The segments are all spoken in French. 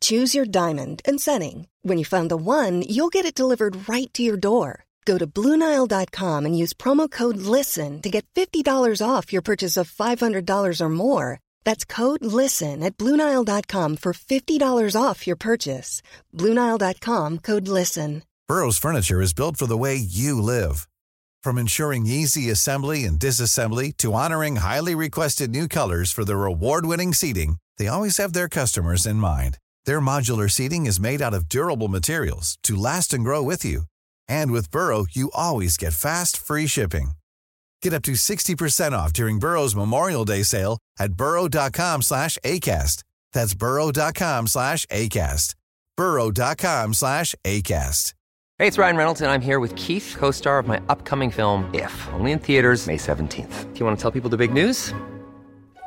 Choose your diamond and setting. When you find the one, you'll get it delivered right to your door. Go to Bluenile.com and use promo code LISTEN to get $50 off your purchase of $500 or more. That's code LISTEN at Bluenile.com for $50 off your purchase. Bluenile.com code LISTEN. Burrow's furniture is built for the way you live. From ensuring easy assembly and disassembly to honoring highly requested new colors for their award-winning seating, they always have their customers in mind. Their modular seating is made out of durable materials to last and grow with you. And with Burrow, you always get fast, free shipping. Get up to 60% off during Burrow's Memorial Day sale at burrow.com slash ACAST. That's burrow.com slash ACAST. burrow.com slash ACAST. Hey, it's Ryan Reynolds, and I'm here with Keith, co star of my upcoming film, If, only in theaters, May 17th. Do you want to tell people the big news?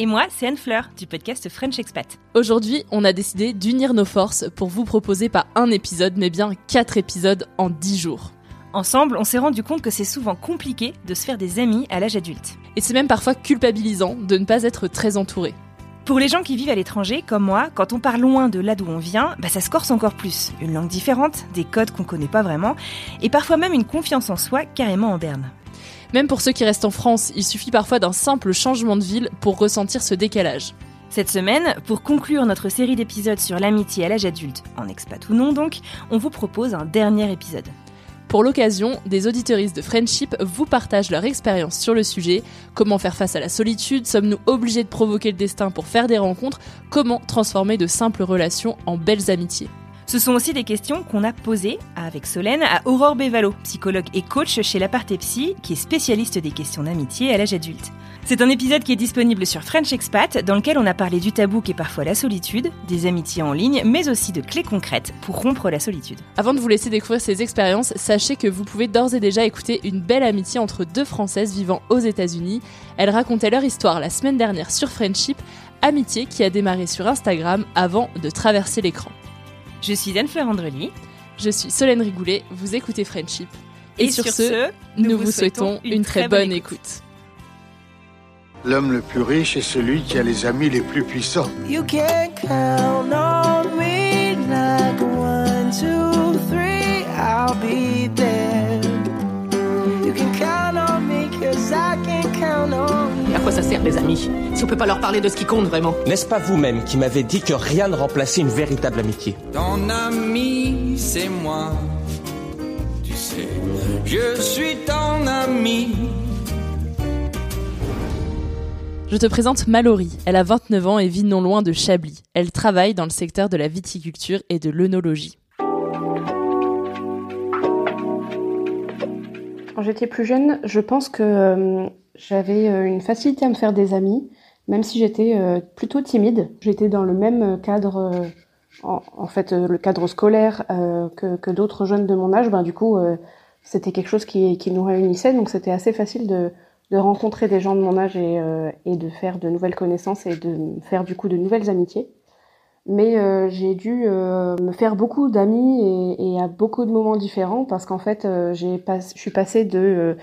Et moi, c'est Anne Fleur du podcast French Expat. Aujourd'hui, on a décidé d'unir nos forces pour vous proposer pas un épisode, mais bien quatre épisodes en dix jours. Ensemble, on s'est rendu compte que c'est souvent compliqué de se faire des amis à l'âge adulte. Et c'est même parfois culpabilisant de ne pas être très entouré. Pour les gens qui vivent à l'étranger, comme moi, quand on part loin de là d'où on vient, bah ça se corse encore plus. Une langue différente, des codes qu'on connaît pas vraiment, et parfois même une confiance en soi carrément en berne. Même pour ceux qui restent en France, il suffit parfois d'un simple changement de ville pour ressentir ce décalage. Cette semaine, pour conclure notre série d'épisodes sur l'amitié à l'âge adulte, en expat ou non donc, on vous propose un dernier épisode. Pour l'occasion, des auditeuristes de Friendship vous partagent leur expérience sur le sujet, comment faire face à la solitude, sommes-nous obligés de provoquer le destin pour faire des rencontres, comment transformer de simples relations en belles amitiés? Ce sont aussi des questions qu'on a posées avec Solène à Aurore Bévalo, psychologue et coach chez l'Aparté Psy, qui est spécialiste des questions d'amitié à l'âge adulte. C'est un épisode qui est disponible sur French Expat, dans lequel on a parlé du tabou qui est parfois la solitude, des amitiés en ligne, mais aussi de clés concrètes pour rompre la solitude. Avant de vous laisser découvrir ces expériences, sachez que vous pouvez d'ores et déjà écouter une belle amitié entre deux Françaises vivant aux États-Unis. Elles racontaient leur histoire la semaine dernière sur Friendship, amitié qui a démarré sur Instagram avant de traverser l'écran. Je suis Anne-Fleur Andrely. Je suis Solène Rigoulet, vous écoutez Friendship. Et, sur, ce, nous, vous souhaitons une très bonne écoute. L'homme le plus riche est celui qui a les amis les plus puissants. You can count on quoi ça sert les amis Si on peut pas leur parler de ce qui compte vraiment? N'est-ce pas vous-même qui m'avez dit que rien ne remplaçait une véritable amitié? Ton ami, c'est moi. Tu sais, je suis ton ami. Je te présente Mallory. Elle a 29 ans et vit non loin de Chablis. Elle travaille dans le secteur de la viticulture et de l'œnologie. Quand j'étais plus jeune, je pense que euh, j'avais euh, une facilité à me faire des amis, même si j'étais euh, plutôt timide. J'étais dans le même cadre, euh, en, fait, le cadre scolaire que, que d'autres jeunes de mon âge. Ben, du coup, c'était quelque chose qui, qui, nous réunissait, donc c'était assez facile de, de, rencontrer des gens de mon âge et, et, de faire de nouvelles connaissances et de faire du coup de nouvelles amitiés. Mais j'ai dû me faire beaucoup d'amis et, à beaucoup de moments différents parce qu'en fait, euh, je suis passée de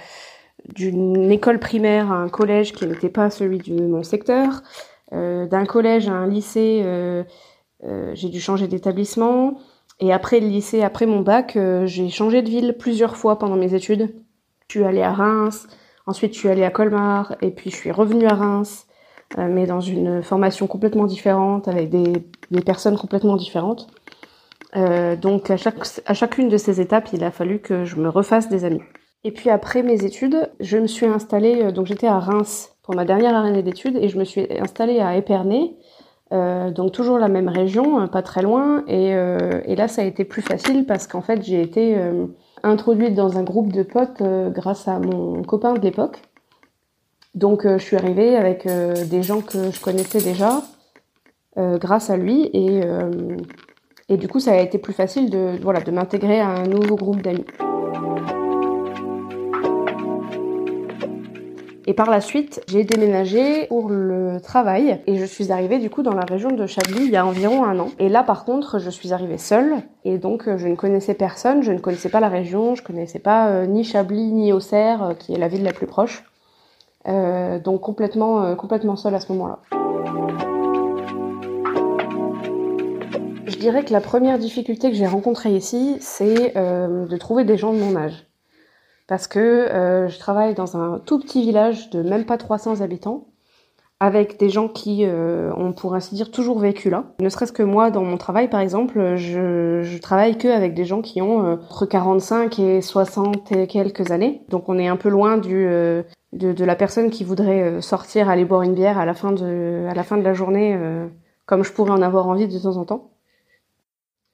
d'une école primaire à un collège qui n'était pas celui de mon secteur, d'un collège à un lycée, j'ai dû changer d'établissement. Et après le lycée, après mon bac, j'ai changé de ville plusieurs fois pendant mes études. Je suis allée à Reims, ensuite je suis allée à Colmar, et puis je suis revenue à Reims mais dans une formation complètement différente, avec des, des personnes complètement différentes. Euh, donc à, chaque, à chacune de ces étapes, il a fallu que je me refasse des amis. Et puis après mes études, je me suis installée, donc j'étais à Reims pour ma dernière année d'études et je me suis installée à Épernay, euh, donc toujours la même région, pas très loin. Et, euh, et là, ça a été plus facile parce qu'en fait, j'ai été euh, introduite dans un groupe de potes grâce à mon copain de l'époque. Donc je suis arrivée avec des gens que je connaissais déjà grâce à lui et, et du coup, ça a été plus facile de, voilà, de m'intégrer à un nouveau groupe d'amis. Et par la suite, j'ai déménagé pour le travail et je suis arrivée du coup dans la région de Chablis il y a environ un an. Et là par contre, je suis arrivée seule et donc euh, je ne connaissais personne, je ne connaissais pas la région, je connaissais pas euh, ni Chablis ni Auxerre euh, qui est la ville la plus proche. donc complètement complètement seule à ce moment-là. Je dirais que la première difficulté que j'ai rencontrée ici, c'est de trouver des gens de mon âge parce que euh, je travaille dans un tout petit village de même pas 300 habitants avec des gens qui euh, ont pour ainsi dire toujours vécu là. Ne serait-ce que moi dans mon travail par exemple, je, je travaille que avec des gens qui ont euh, entre 45 et 60 et quelques années. Donc on est un peu loin du de, de, la personne qui voudrait sortir aller boire une bière à la fin de à la fin de la journée comme je pourrais en avoir envie de temps en temps.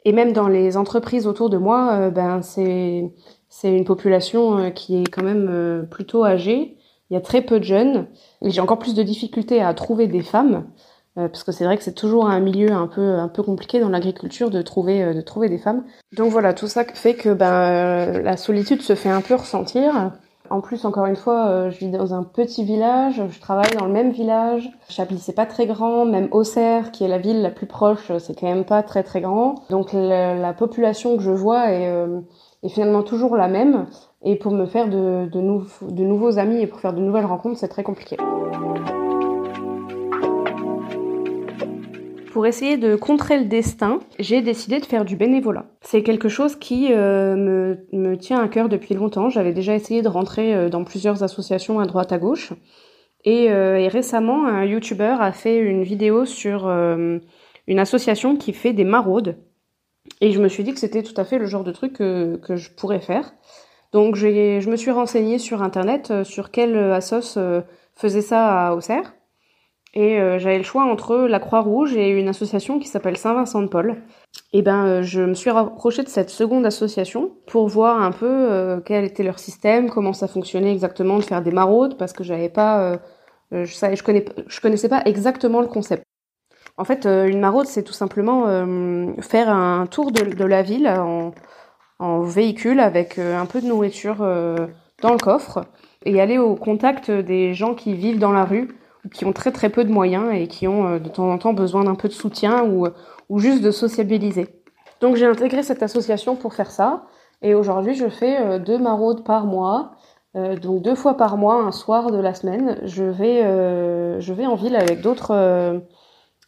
Et même dans les entreprises autour de moi, ben c'est c'est une population euh, qui est quand même euh, plutôt âgée. Il y a très peu de jeunes. J'ai encore plus de difficultés à trouver des femmes. Euh, parce que c'est vrai que c'est toujours un milieu un peu un peu compliqué dans l'agriculture de trouver de trouver des femmes. Donc voilà, tout ça fait que ben la solitude se fait un peu ressentir. En plus, encore une fois, je vis dans un petit village, je travaille dans le même village. Chablis, c'est pas très grand, même Auxerre, qui est la ville la plus proche, c'est quand même pas très très grand. Donc la, population que je vois est, est finalement toujours la même. Et pour me faire de, nouveaux amis et pour faire de nouvelles rencontres, c'est très compliqué. Pour essayer de contrer le destin, j'ai décidé de faire du bénévolat. C'est quelque chose qui euh, me, tient à cœur depuis longtemps. J'avais déjà essayé de rentrer euh, dans plusieurs associations à droite à gauche. Et, euh, et récemment, un YouTuber a fait une vidéo sur une association qui fait des maraudes et je me suis dit que c'était tout à fait le genre de truc que, que je pourrais faire. Donc je me suis renseignée sur internet euh, sur quelle assos euh, faisait ça à Auxerre. Et euh, j'avais le choix entre la Croix-Rouge et une association qui s'appelle Saint-Vincent-de-Paul. Et ben je me suis rapprochée de cette seconde association pour voir un peu quel était leur système, comment ça fonctionnait exactement de faire des maraudes parce que j'avais pas je, savais, je, connais, je connaissais pas exactement le concept. En fait, euh, une maraude, c'est tout simplement euh, faire un tour de, la ville en, véhicule avec euh, un peu de nourriture dans le coffre et aller au contact des gens qui vivent dans la rue ou qui ont très très peu de moyens et qui ont de temps en temps besoin d'un peu de soutien ou, ou juste de sociabiliser. Donc j'ai intégré cette association pour faire ça et aujourd'hui je fais deux maraudes par mois. donc deux fois par mois, un soir de la semaine, je vais, je vais en ville avec d'autres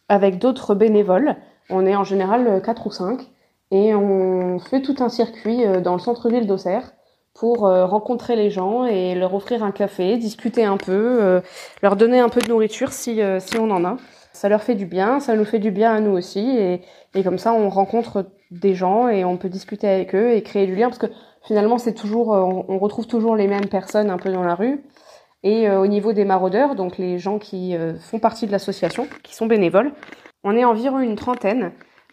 avec d'autres bénévoles. On est en général 4 ou 5 et on fait tout un circuit euh, dans le centre-ville d'Auxerre pour euh, rencontrer les gens et leur offrir un café, discuter un peu, euh, leur donner un peu de nourriture si, si on en a. Ça leur fait du bien, ça nous fait du bien à nous aussi et, et comme ça on rencontre des gens et on peut discuter avec eux et créer du lien parce que finalement c'est toujours on retrouve toujours les mêmes personnes un peu dans la rue et euh, au niveau des maraudeurs, donc les gens qui euh, font partie de l'association, qui sont bénévoles, on est environ une trentaine.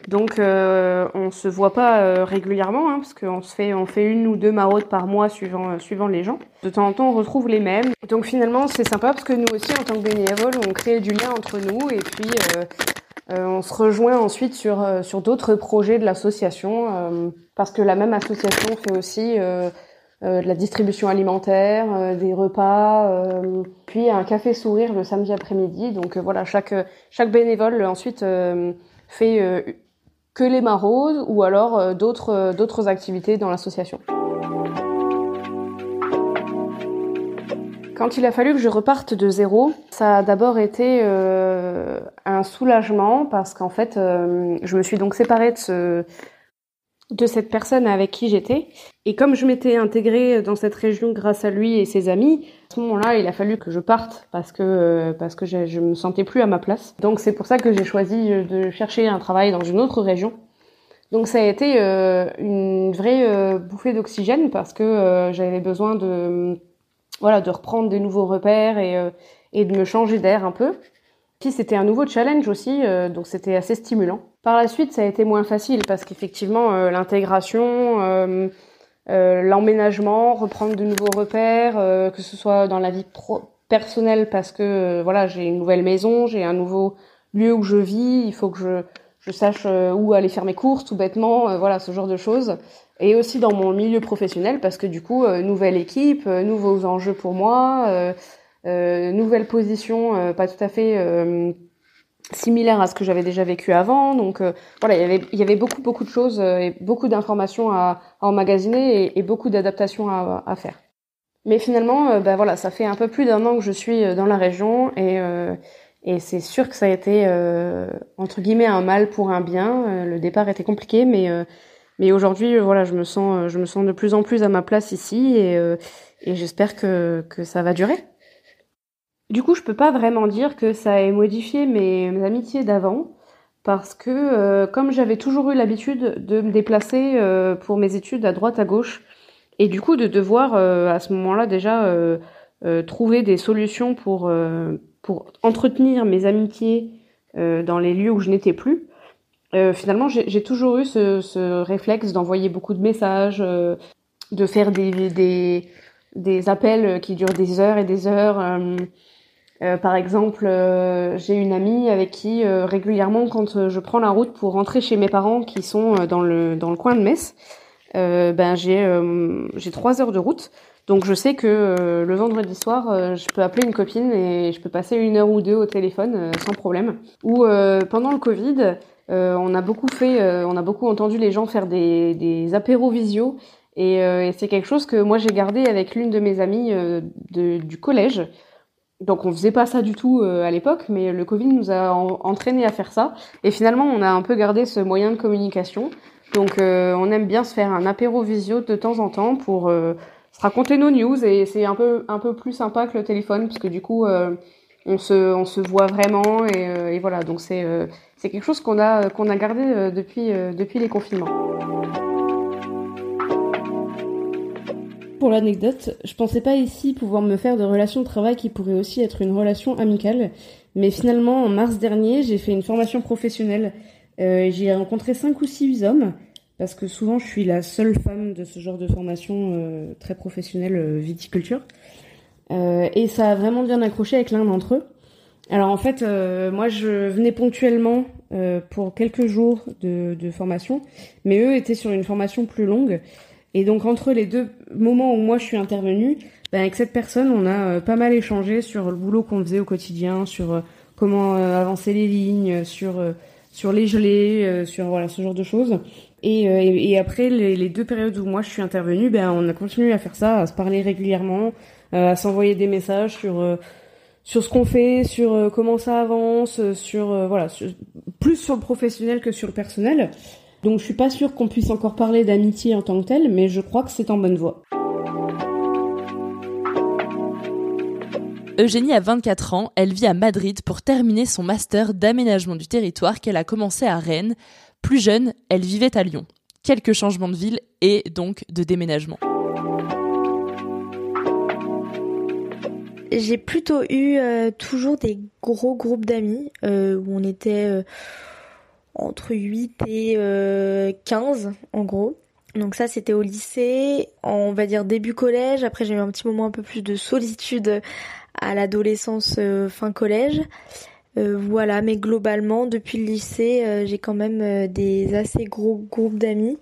Donc euh, on se voit pas euh, régulièrement hein, parce qu'on se fait on fait une ou deux maraudes par mois suivant suivant les gens. De temps en temps on retrouve les mêmes. Donc finalement c'est sympa parce que nous aussi en tant que bénévoles on crée du lien entre nous et puis on se rejoint ensuite sur sur d'autres projets de l'association parce que la même association fait aussi euh, de la distribution alimentaire, euh, des repas, euh, puis un café sourire le samedi après-midi. Donc voilà, chaque chaque bénévole ensuite fait que les maraudes ou alors d'autres d'autres activités dans l'association. Quand il a fallu que je reparte de zéro, ça a d'abord été un soulagement parce qu'en fait, je me suis donc séparée de ce, de cette personne avec qui j'étais. Et comme je m'étais intégrée dans cette région grâce à lui et ses amis, à ce moment-là, il a fallu que je parte parce que parce que je, me sentais plus à ma place. Donc c'est pour ça que j'ai choisi de chercher un travail dans une autre région. Donc ça a été une vraie bouffée d'oxygène parce que j'avais besoin de voilà de reprendre des nouveaux repères et, et de me changer d'air un peu. C'était un nouveau challenge aussi, donc c'était assez stimulant. Par la suite, ça a été moins facile parce qu'effectivement l'intégration euh, l'emménagement, reprendre de nouveaux repères, euh, que ce soit dans la vie personnelle parce que euh, voilà j'ai une nouvelle maison, j'ai un nouveau lieu où je vis, il faut que je, je sache où aller faire mes courses tout bêtement, voilà ce genre de choses. Et aussi dans mon milieu professionnel parce que du coup nouvelle équipe, nouveaux enjeux pour moi, nouvelle position pas tout à fait similaire à ce que j'avais déjà vécu avant. Donc euh, voilà, il y avait, y avait beaucoup beaucoup de choses euh, et beaucoup d'informations à, à, emmagasiner et, et beaucoup d'adaptations à, à, faire. Mais finalement, euh, bah voilà, ça fait un peu plus d'un an que je suis dans la région et et c'est sûr que ça a été entre guillemets un mal pour un bien. le départ était compliqué, mais mais aujourd'hui, voilà, je me sens je me sens de plus en plus à ma place ici et et j'espère que que ça va durer. Du coup, je peux pas vraiment dire que ça ait modifié mes, amitiés d'avant, parce que euh, comme j'avais toujours eu l'habitude de me déplacer euh, pour mes études à droite à gauche, et du coup de devoir euh, à ce moment-là déjà trouver des solutions pour, pour entretenir mes amitiés dans les lieux où je n'étais plus, finalement j'ai toujours eu ce, ce réflexe d'envoyer beaucoup de messages, de faire des, des, des, appels qui durent des heures et des heures. Euh, par exemple, euh, j'ai une amie avec qui euh, régulièrement, quand je prends la route pour rentrer chez mes parents qui sont dans le dans le coin de Metz, ben j'ai j'ai trois heures de route. Donc je sais que le vendredi soir, je peux appeler une copine et je peux passer une heure ou deux au téléphone sans problème. Ou pendant le Covid, on a beaucoup fait, on a beaucoup entendu les gens faire des, des apéros visio et, et c'est quelque chose que moi j'ai gardé avec l'une de mes amies de, du collège. Donc on faisait pas ça du tout euh, à l'époque, mais le Covid nous a entraîné à faire ça. Et finalement, on a un peu gardé ce moyen de communication. Donc euh, on aime bien se faire un apéro visio de temps en temps pour euh, se raconter nos news et c'est un peu un peu plus sympa que le téléphone parce que du coup on se on se voit vraiment et, et voilà donc c'est c'est quelque chose qu'on a qu'on a gardé depuis depuis les confinements. Pour l'anecdote, je pensais pas ici pouvoir me faire de relation de travail qui pourrait aussi être une relation amicale, mais finalement en mars dernier j'ai fait une formation professionnelle. Euh, j'ai rencontré cinq ou six hommes parce que souvent je suis la seule femme de ce genre de formation euh, très professionnelle euh, viticulture. et ça a vraiment bien accroché avec l'un d'entre eux. Alors en fait, moi je venais ponctuellement pour quelques jours de, de, formation, mais eux étaient sur une formation plus longue. Et donc entre les deux moments où moi je suis intervenue, ben, avec cette personne, on a euh, pas mal échangé sur le boulot qu'on faisait au quotidien, sur euh, comment euh, avancer les lignes, sur sur les gelées, sur voilà ce genre de choses. Et, et, après les, les, deux périodes où moi je suis intervenue, ben on a continué à faire ça, à se parler régulièrement, à s'envoyer des messages sur sur ce qu'on fait, sur comment ça avance, sur voilà, plus sur le professionnel que sur le personnel. Donc je suis pas sûre qu'on puisse encore parler d'amitié en tant que telle, mais je crois que c'est en bonne voie. Eugénie a 24 ans, elle vit à Madrid pour terminer son master d'aménagement du territoire qu'elle a commencé à Rennes. Plus jeune, elle vivait à Lyon. Quelques changements de ville et donc de déménagement. J'ai plutôt eu euh, toujours des gros groupes d'amis euh, où on était euh, entre 8 et 15 euh, en gros. Donc ça c'était au lycée, on va dire début collège, après j'ai eu un petit moment un peu plus de solitude à l'adolescence euh, fin collège. Euh, voilà, mais globalement depuis le lycée j'ai quand même des assez gros groupes d'amis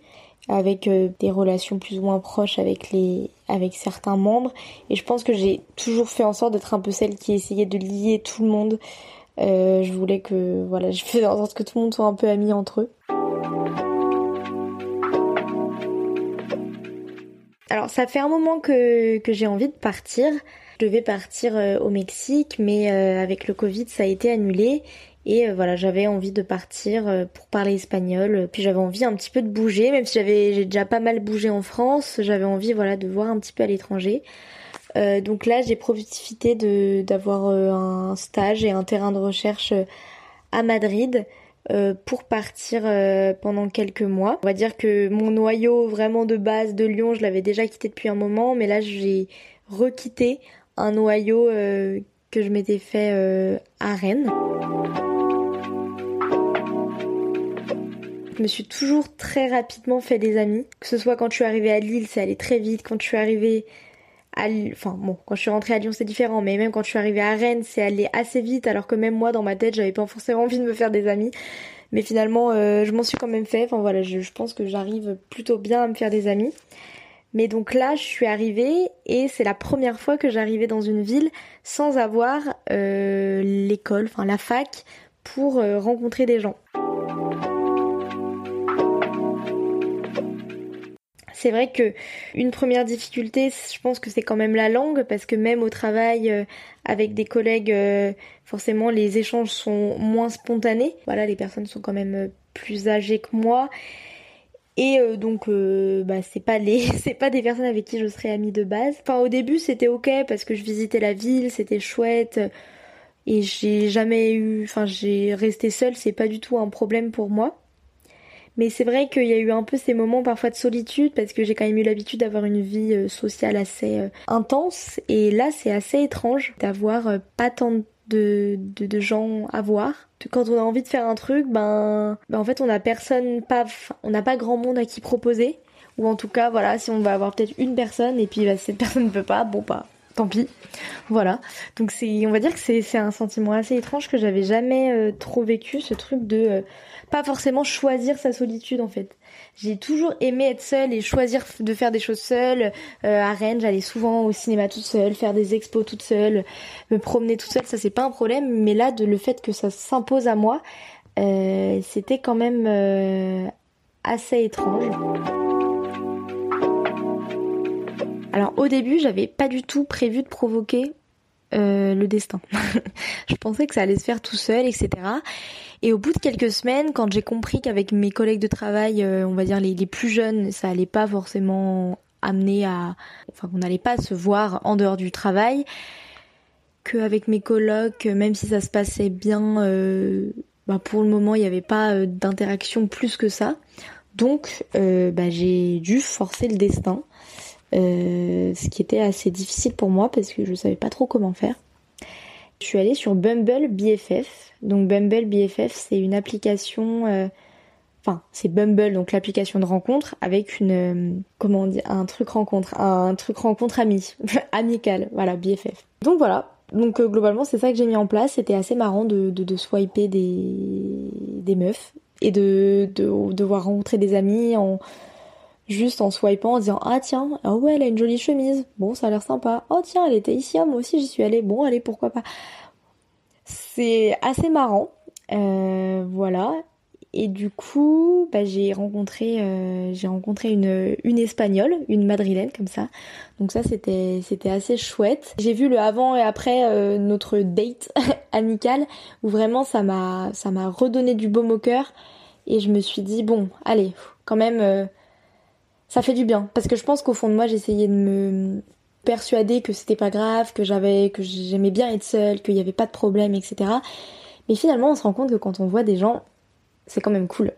avec des relations plus ou moins proches avec les avec certains membres et je pense que j'ai toujours fait en sorte d'être un peu celle qui essayait de lier tout le monde euh, je voulais que, voilà, je faisais en sorte que tout le monde soit un peu amis entre eux. Alors ça fait un moment que, que j'ai envie de partir. Je devais partir euh, au Mexique, mais euh, avec le Covid, ça a été annulé. Et voilà, j'avais envie de partir pour parler espagnol. Puis j'avais envie un petit peu de bouger, même si j'avais j'ai déjà pas mal bougé en France. J'avais envie voilà de voir un petit peu à l'étranger. Euh, donc là, j'ai profité de d'avoir euh, un stage et un terrain de recherche euh, à Madrid. pour partir pendant quelques mois. On va dire que mon noyau vraiment de base de Lyon, je l'avais déjà quitté depuis un moment, mais là j'ai requitté un noyau que je m'étais fait à Rennes. Je me suis toujours très rapidement fait des amis. Que ce soit quand je suis arrivée à Lille, c'est allé très vite. Quand je suis arrivée à enfin bon, quand je suis rentrée à Lyon, c'est différent. Mais même quand je suis arrivée à Rennes, c'est allé assez vite. Alors que même moi, dans ma tête, j'avais pas forcément envie de me faire des amis. Mais finalement, euh, je m'en suis quand même fait. Enfin voilà, je, pense que j'arrive plutôt bien à me faire des amis. Mais donc là, je suis arrivée et c'est la première fois que j'arrivais dans une ville sans avoir euh, l'école, enfin la fac, pour euh, rencontrer des gens. C'est vrai que une première difficulté, je pense que c'est quand même la langue parce que même au travail euh, avec des collègues, euh, forcément les échanges sont moins spontanés. Voilà, les personnes sont quand même euh, plus âgées que moi. Et donc bah c'est pas les c'est pas des personnes avec qui je serais amie de base. Enfin au début c'était OK parce que je visitais la ville, c'était chouette et j'ai jamais eu enfin j'ai resté seule, c'est pas du tout un problème pour moi. Mais c'est vrai qu'il y a eu un peu ces moments parfois de solitude parce que j'ai quand même eu l'habitude d'avoir une vie euh, sociale assez euh, intense. Et là, c'est assez étrange d'avoir euh, pas tant de, gens à voir. Quand on a envie de faire un truc, ben, ben en fait, on a personne, pas, on n'a pas grand monde à qui proposer. Ou en tout cas, voilà, si on va avoir peut-être une personne et puis bah, cette personne ne peut pas, bon pas. Bah, tant pis. Voilà. Donc c'est, on va dire que c'est, un sentiment assez étrange que j'avais jamais trop vécu, ce truc de pas forcément choisir sa solitude en fait. J'ai toujours aimé être seule et choisir de faire des choses seule. Euh, à Rennes, j'allais souvent au cinéma toute seule, faire des expos toute seule, me promener toute seule, ça c'est pas un problème. Mais là, de le fait que ça s'impose à moi, euh, c'était quand même euh, assez étrange. Alors au début, j'avais pas du tout prévu de provoquer le destin. je pensais que ça allait se faire tout seul, etc. Et au bout de quelques semaines, quand j'ai compris qu'avec mes collègues de travail, euh, on va dire les, plus jeunes, ça allait pas forcément amener à, enfin qu'on n'allait pas se voir en dehors du travail, qu'avec mes colocs, même si ça se passait bien, euh, bah pour le moment il n'y avait pas euh, d'interaction plus que ça. Donc bah, j'ai dû forcer le destin, ce qui était assez difficile pour moi parce que je savais pas trop comment faire. Je suis allée sur Bumble BFF. Donc Bumble BFF, c'est une application, euh, enfin c'est Bumble, donc l'application de rencontre avec une, euh, comment on un truc rencontre, un, truc rencontre ami, amical, voilà BFF. Donc voilà. Donc euh, globalement c'est ça que j'ai mis en place. C'était assez marrant de, de, de swiper des, meufs et de, de devoir rencontrer des amis en juste en swipant en disant ah tiens ah ouais elle a une jolie chemise. Bon ça a l'air sympa. Oh tiens elle était ici ah, moi aussi j'y suis allée. Bon allez pourquoi pas c'est assez marrant. Euh, voilà. Et du coup bah, j'ai rencontré euh, rencontré une espagnole une madrilène comme ça. Donc ça c'était c'était assez chouette. J'ai vu le avant et après euh, notre date amicale où vraiment ça m'a ça m'a redonné du baume au cœur. Et je me suis dit bon allez quand même ça fait du bien parce que je pense qu'au fond de moi j'essayais de me persuader que c'était pas grave, que j'avais, que j'aimais bien être seule, qu'il n'y avait pas de problème, etc. Mais finalement on se rend compte que quand on voit des gens, c'est quand même cool.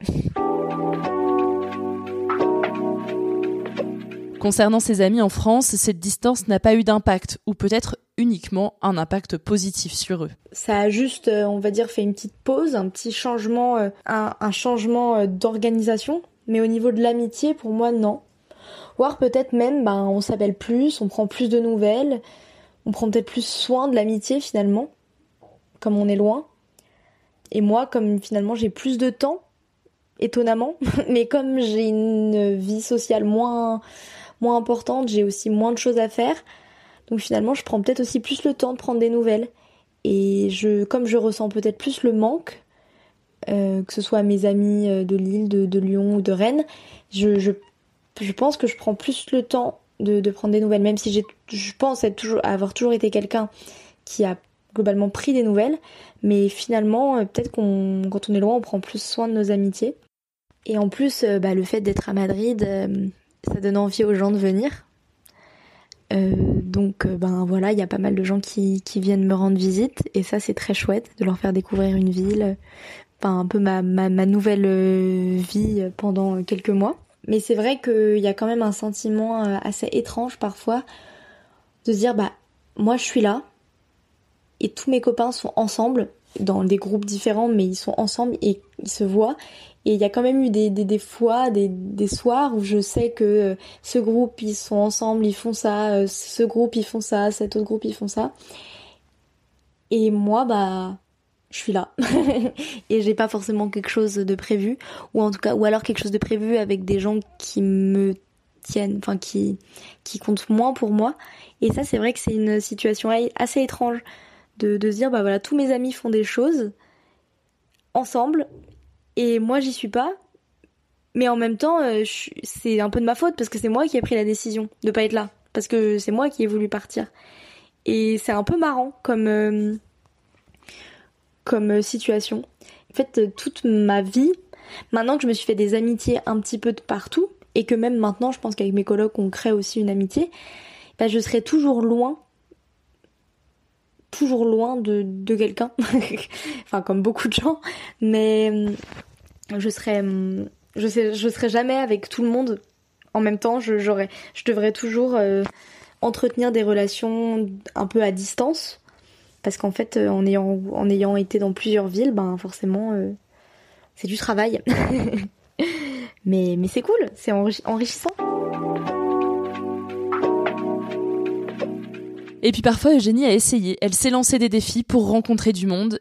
Concernant ses amis en France, cette distance n'a pas eu d'impact, ou peut-être uniquement un impact positif sur eux. Ça a juste, euh, on va dire, fait une petite pause, un petit changement, euh, un changement euh, d'organisation mais au niveau de l'amitié, pour moi, non. Voire peut-être même, ben, on s'appelle plus, on prend plus de nouvelles, on prend peut-être plus soin de l'amitié finalement, comme on est loin. Et moi, comme finalement j'ai plus de temps, étonnamment, mais comme j'ai une vie sociale moins, moins importante, j'ai aussi moins de choses à faire. Donc finalement, je prends peut-être aussi plus le temps de prendre des nouvelles. Et je, comme je ressens peut-être plus le manque, euh, que ce soit mes amis euh, de Lille, de, Lyon ou de Rennes, je, pense que je prends plus le temps de, prendre des nouvelles, même si je pense être toujours, avoir toujours été quelqu'un qui a globalement pris des nouvelles, mais finalement, euh, peut-être qu'on, quand on est loin, on prend plus soin de nos amitiés. Et en plus, bah, le fait d'être à Madrid, ça donne envie aux gens de venir. donc ben voilà, il y a pas mal de gens qui viennent me rendre visite et ça c'est très chouette de leur faire découvrir une ville, enfin un peu ma, ma, ma nouvelle euh, vie pendant quelques mois. Mais c'est vrai qu'il y a quand même un sentiment euh, assez étrange parfois de se dire bah moi je suis là et tous mes copains sont ensemble dans des groupes différents mais ils sont ensemble et ils se voient et il y a quand même eu des, des, des fois, des, des soirs où je sais que euh, ce groupe ils sont ensemble, ils font ça, ce groupe ils font ça, cet autre groupe ils font ça. Et moi bah je suis là. Et j'ai pas forcément quelque chose de prévu ou en tout cas ou alors quelque chose de prévu avec des gens qui me tiennent enfin qui qui comptent moins pour moi. Et ça c'est vrai que c'est une situation assez étrange de, de se dire bah voilà tous mes amis font des choses ensemble et moi j'y suis pas mais en même temps euh, c'est un peu de ma faute parce que c'est moi qui ai pris la décision de pas être là parce que c'est moi qui ai voulu partir. Et c'est un peu marrant comme euh, comme euh, situation. En fait, euh, toute ma vie, maintenant que je me suis fait des amitiés un petit peu de partout, et que même maintenant, je pense qu'avec mes colocs, on crée aussi une amitié, bah, je serai toujours loin, toujours loin de, de quelqu'un, enfin comme beaucoup de gens, mais euh, je serai, je sais, je serai jamais avec tout le monde en même temps. Je, je devrais toujours entretenir des relations un peu à distance parce qu'en fait, euh, en ayant, en ayant été dans plusieurs villes, ben forcément, euh, c'est du travail. mais mais c'est cool, c'est enrichissant. Et puis parfois, Eugénie a essayé. Elle s'est lancée des défis pour rencontrer du monde.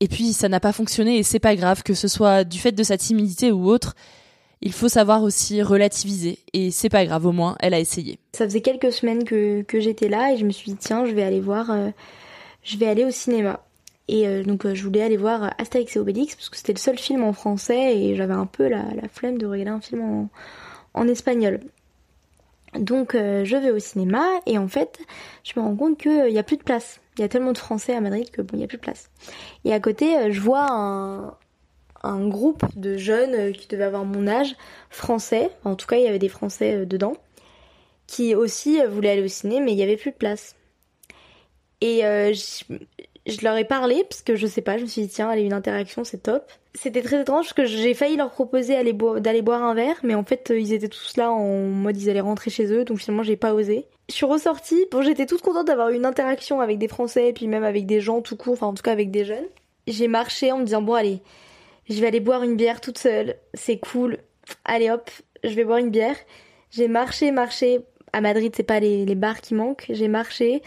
Et puis ça n'a pas fonctionné et c'est pas grave, que ce soit du fait de sa timidité ou autre. Il faut savoir aussi relativiser et c'est pas grave, au moins elle a essayé. Ça faisait quelques semaines que, que j'étais là et je me suis dit tiens, je vais aller voir euh, je vais aller au cinéma. Et euh, donc euh, je voulais aller voir Astérix et Obélix parce que c'était le seul film en français et j'avais un peu la, flemme de regarder un film en, espagnol. Donc euh, je vais au cinéma et en fait je me rends compte qu'il n'y a plus de place. Il y a tellement de français à Madrid que bon il n'y a plus de place. Et à côté je vois un, un groupe de jeunes qui devaient avoir mon âge, français, en tout cas il y avait des français dedans, qui aussi voulaient aller au ciné mais il n'y avait plus de place. Et euh, je, leur ai parlé parce que je sais pas, je me suis dit tiens, allez une interaction, c'est top. C'était très étrange parce que j'ai failli leur proposer d'aller boire un verre, mais en fait euh, ils étaient tous là en mode ils allaient rentrer chez eux, donc finalement j'ai pas osé. Je suis ressortie, bon j'étais toute contente d'avoir une interaction avec des Français puis même avec des gens tout court, enfin en tout cas avec des jeunes. J'ai marché en me disant bon allez, je vais aller boire une bière toute seule, c'est cool. Allez hop, je vais boire une bière. J'ai marché, marché. À Madrid, c'est pas les bars qui manquent. J'ai marché.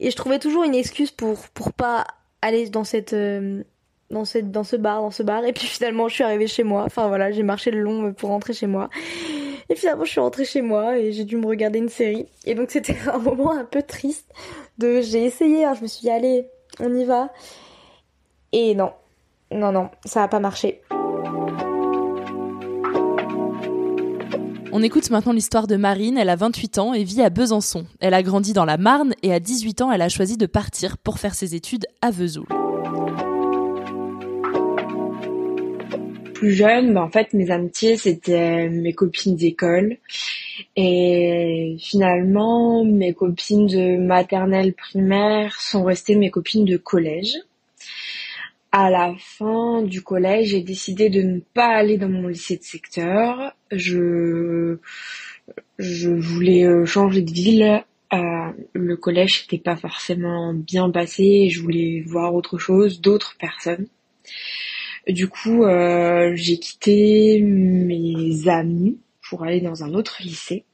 Et je trouvais toujours une excuse pour pour pas aller dans cette euh, dans cette dans ce bar dans ce bar et puis finalement je suis arrivée chez moi. Enfin voilà, j'ai marché le long pour rentrer chez moi. Et finalement je suis rentrée chez moi et j'ai dû me regarder une série. Et donc c'était un moment un peu triste de j'ai essayé, hein, je me suis dit allez, on y va. Et non. Non non, ça a pas marché. On écoute maintenant l'histoire de Marine, elle a 28 ans et vit à Besançon. Elle a grandi dans la Marne et à 18 ans, elle a choisi de partir pour faire ses études à Vesoul. Plus jeune, bah, en fait, mes amitiés, c'était mes copines d'école. Et finalement, mes copines de maternelle primaire sont restées mes copines de collège à la fin du collège, j'ai décidé de ne pas aller dans mon lycée de secteur. Je, je voulais euh, changer de ville. Euh, le collège n'était pas forcément bien passé. Je voulais voir autre chose, d'autres personnes. Du coup, euh, j'ai quitté mes amis pour aller dans un autre lycée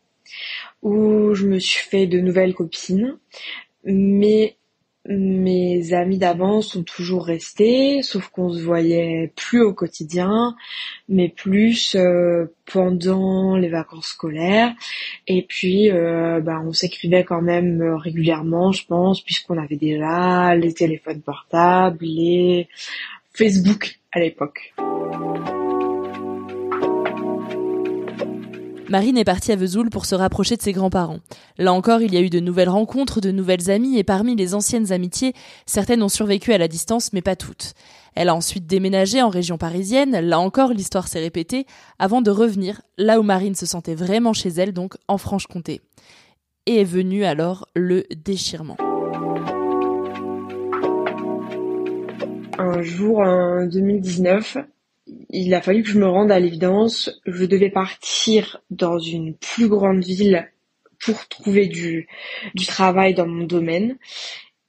où je me suis fait de nouvelles copines. Mais mes amis d'avant sont toujours restés, sauf qu'on se voyait plus au quotidien, mais plus euh, pendant les vacances scolaires. Et puis, euh, bah, on s'écrivait quand même régulièrement, je pense, puisqu'on avait déjà les téléphones portables, les Facebook à l'époque. Marine est partie à Vesoul pour se rapprocher de ses grands-parents. Là encore, il y a eu de nouvelles rencontres, de nouvelles amies, et parmi les anciennes amitiés, certaines ont survécu à la distance, mais pas toutes. Elle a ensuite déménagé en région parisienne, là encore l'histoire s'est répétée, avant de revenir là où Marine se sentait vraiment chez elle, donc en Franche-Comté. Et est venu alors le déchirement. Un jour en 2019, il a fallu que je me rende à l'évidence. Je devais partir dans une plus grande ville pour trouver du, du travail dans mon domaine.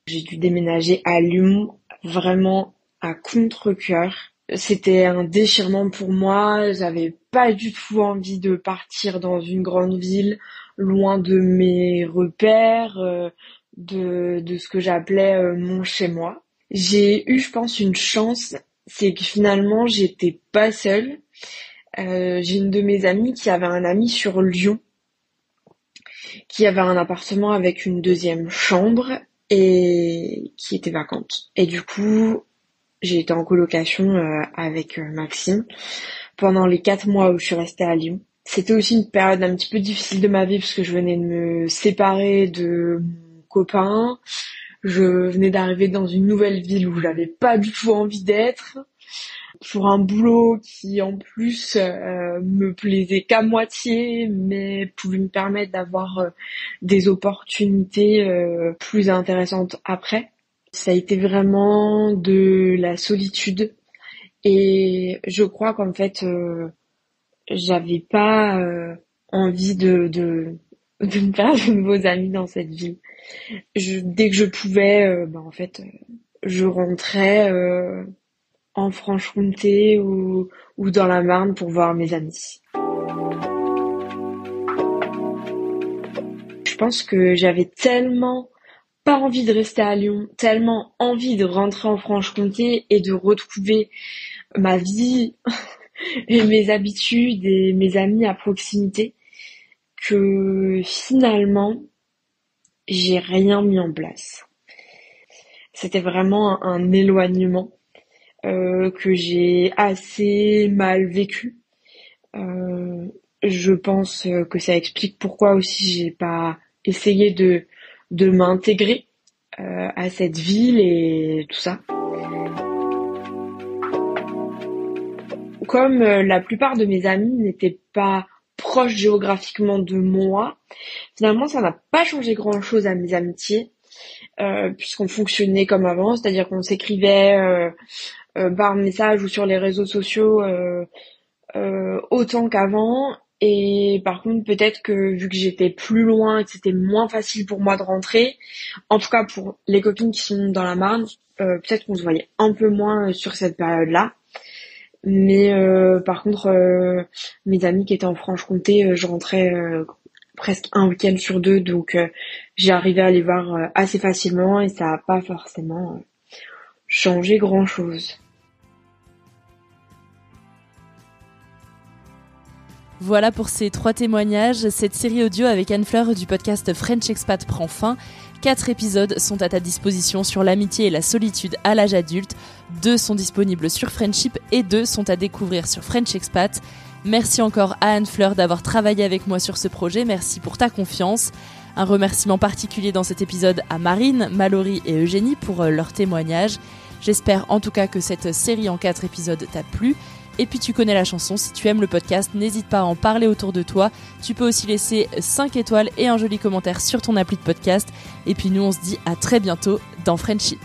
J'ai dû déménager à Lyon vraiment à contre-cœur. C'était un déchirement pour moi. J'avais pas du tout envie de partir dans une grande ville, loin de mes repères, euh, de, de ce que j'appelais euh, mon chez moi. J'ai eu, je pense, une chance, c'est que finalement j'étais pas seule. Euh, j'ai une de mes amies qui avait un ami sur Lyon, qui avait un appartement avec une deuxième chambre et qui était vacante. Et du coup, j'ai été en colocation euh, avec euh, Maxime pendant les quatre mois où je suis restée à Lyon. C'était aussi une période un petit peu difficile de ma vie parce que je venais de me séparer de mon copain. Je venais d'arriver dans une nouvelle ville où j'avais pas du tout envie d'être pour un boulot qui en plus euh, me plaisait qu'à moitié mais pouvait me permettre d'avoir euh, des opportunités euh, plus intéressantes après. Ça a été vraiment de la solitude et je crois qu'en fait j'avais pas envie de, de, de me faire de nouveaux amis dans cette ville. Dès que je pouvais, ben en fait, je rentrais en Franche-Comté ou, ou dans la Marne pour voir mes amis. Je pense que j'avais tellement pas envie de rester à Lyon, tellement envie de rentrer en Franche-Comté et de retrouver ma vie et mes habitudes et mes amis à proximité que finalement j'ai rien mis en place. C'était vraiment un éloignement euh, que j'ai assez mal vécu. Euh, je pense que ça explique pourquoi aussi j'ai pas essayé de de m'intégrer euh, à cette ville et tout ça. Comme la plupart de mes amis n'étaient pas proches géographiquement de moi, finalement ça n'a pas changé grand chose à mes amitiés. Euh, puisqu'on fonctionnait comme avant, c'est-à-dire qu'on s'écrivait euh, euh, par message ou sur les réseaux sociaux euh, euh, autant qu'avant. Et par contre, peut-être que vu que j'étais plus loin et que c'était moins facile pour moi de rentrer, en tout cas pour les copines qui sont dans la Marne, peut-être qu'on se voyait un peu moins sur cette période-là. Mais par contre, mes amis qui étaient en Franche-Comté, je rentrais presque un week-end sur deux, donc j'ai arrivé à les voir assez facilement et ça n'a pas forcément changé grand-chose. Voilà pour ces trois témoignages. Cette série audio avec Anne Fleur du podcast French Expat prend fin. Quatre épisodes sont à ta disposition sur l'amitié et la solitude à l'âge adulte. Deux sont disponibles sur Friendship et deux sont à découvrir sur French Expat. Merci encore à Anne Fleur d'avoir travaillé avec moi sur ce projet. Merci pour ta confiance. Un remerciement particulier dans cet épisode à Marine, Mallory et Eugénie pour euh, leur témoignage. J'espère en tout cas que cette série en quatre épisodes t'a plu. Et puis tu connais la chanson, si tu aimes le podcast, n'hésite pas à en parler autour de toi. Tu peux aussi laisser 5 étoiles et un joli commentaire sur ton appli de podcast. Et puis nous on se dit à très bientôt dans Friendship.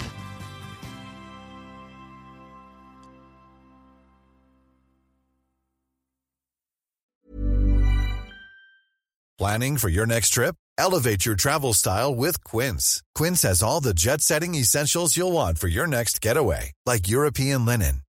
Planning for your next trip? Elevate your travel style with Quince. Quince has all the jet-setting essentials you'll want for your next getaway, like European linen